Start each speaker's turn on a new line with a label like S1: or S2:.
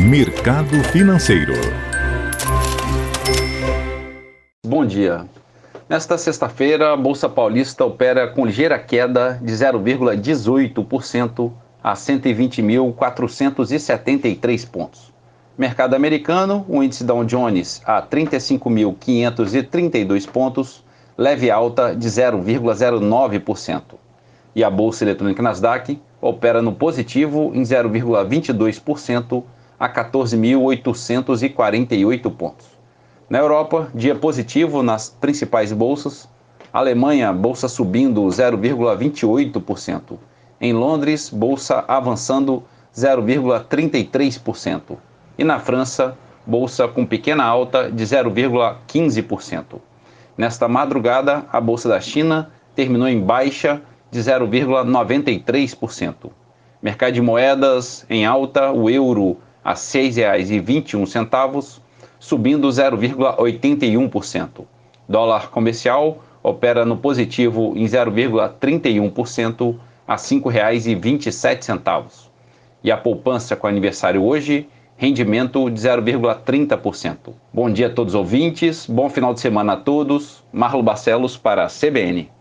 S1: Mercado Financeiro.
S2: Bom dia. Nesta sexta-feira, a Bolsa Paulista opera com ligeira queda de 0,18% a 120.473 pontos. Mercado americano, o índice Dow Jones a 35.532 pontos, leve alta de 0,09%. E a bolsa eletrônica Nasdaq opera no positivo em 0,22% a 14.848 pontos. Na Europa, dia positivo nas principais bolsas. Alemanha, bolsa subindo 0,28%. Em Londres, bolsa avançando 0,33%. E na França, bolsa com pequena alta de 0,15%. Nesta madrugada, a Bolsa da China terminou em baixa de 0,93%. Mercado de moedas em alta, o euro a R$ 6,21, subindo 0,81%. Dólar comercial opera no positivo em 0,31% a R$ 5,27. E a poupança com aniversário hoje rendimento de 0,30%. Bom dia a todos os ouvintes, bom final de semana a todos. Marlo Barcelos para a CBN.